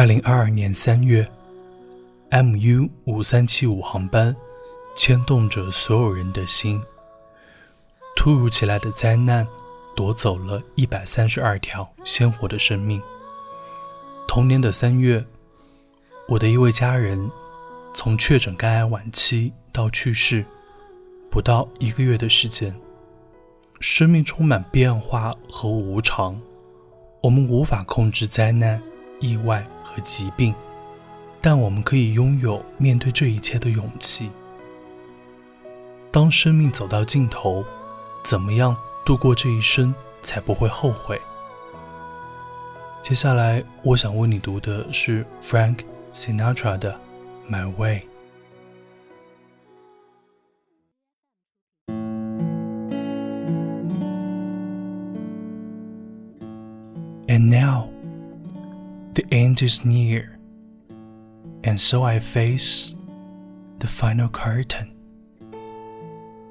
二零二二年三月，MU 五三七五航班牵动着所有人的心。突如其来的灾难夺走了一百三十二条鲜活的生命。同年的三月，我的一位家人从确诊肝癌晚期到去世，不到一个月的时间。生命充满变化和无常，我们无法控制灾难、意外。和疾病，但我们可以拥有面对这一切的勇气。当生命走到尽头，怎么样度过这一生才不会后悔？接下来，我想为你读的是 Frank Sinatra 的《My Way》。And now. The end is near, and so I face the final curtain.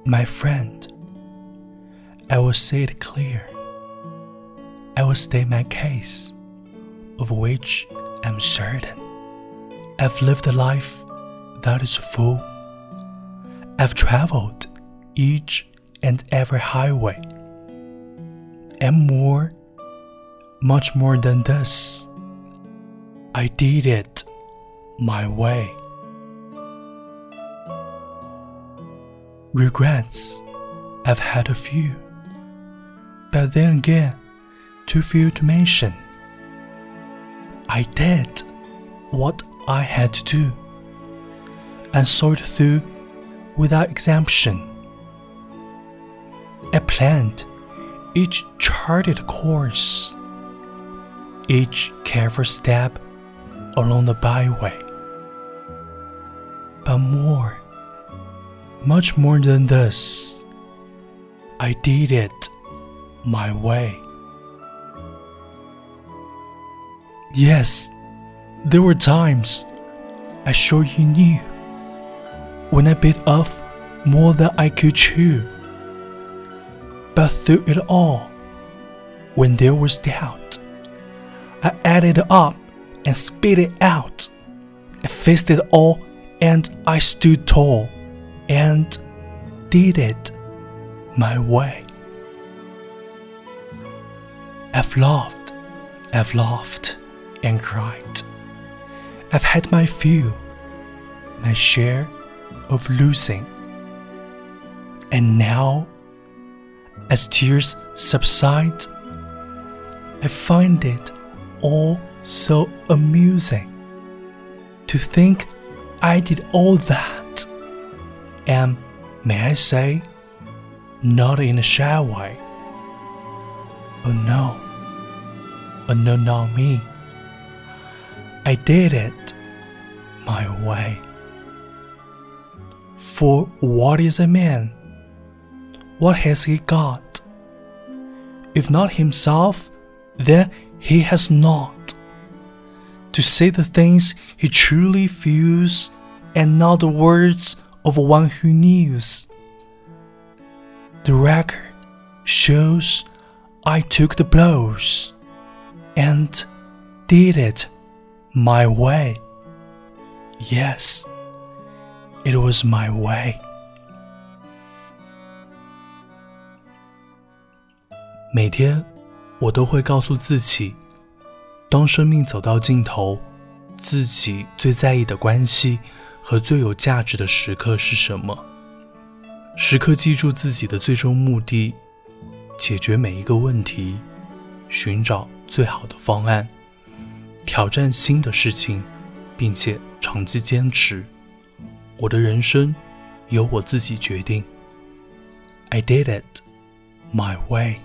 My friend, I will say it clear. I will state my case, of which I'm certain. I've lived a life that is full. I've traveled each and every highway, and more, much more than this. I did it my way. Regrets, I've had a few, but then again, too few to mention. I did what I had to do and saw it through without exemption. I planned each charted course, each careful step along the byway. But more, much more than this, I did it my way. Yes, there were times, I sure you knew, when I bit off more than I could chew. But through it all, when there was doubt, I added up and spit it out. I faced it all and I stood tall and did it my way. I've laughed, I've laughed and cried. I've had my fill, my share of losing. And now, as tears subside, I find it all so amusing to think I did all that. And may I say, not in a shy way. Oh no, oh no, not me. I did it my way. For what is a man? What has he got? If not himself, then he has not to say the things he truly feels and not the words of one who knows. The record shows I took the blows and did it my way. Yes, it was my way. 每天，我都会告诉自己。 当生命走到尽头，自己最在意的关系和最有价值的时刻是什么？时刻记住自己的最终目的，解决每一个问题，寻找最好的方案，挑战新的事情，并且长期坚持。我的人生由我自己决定。I did it my way.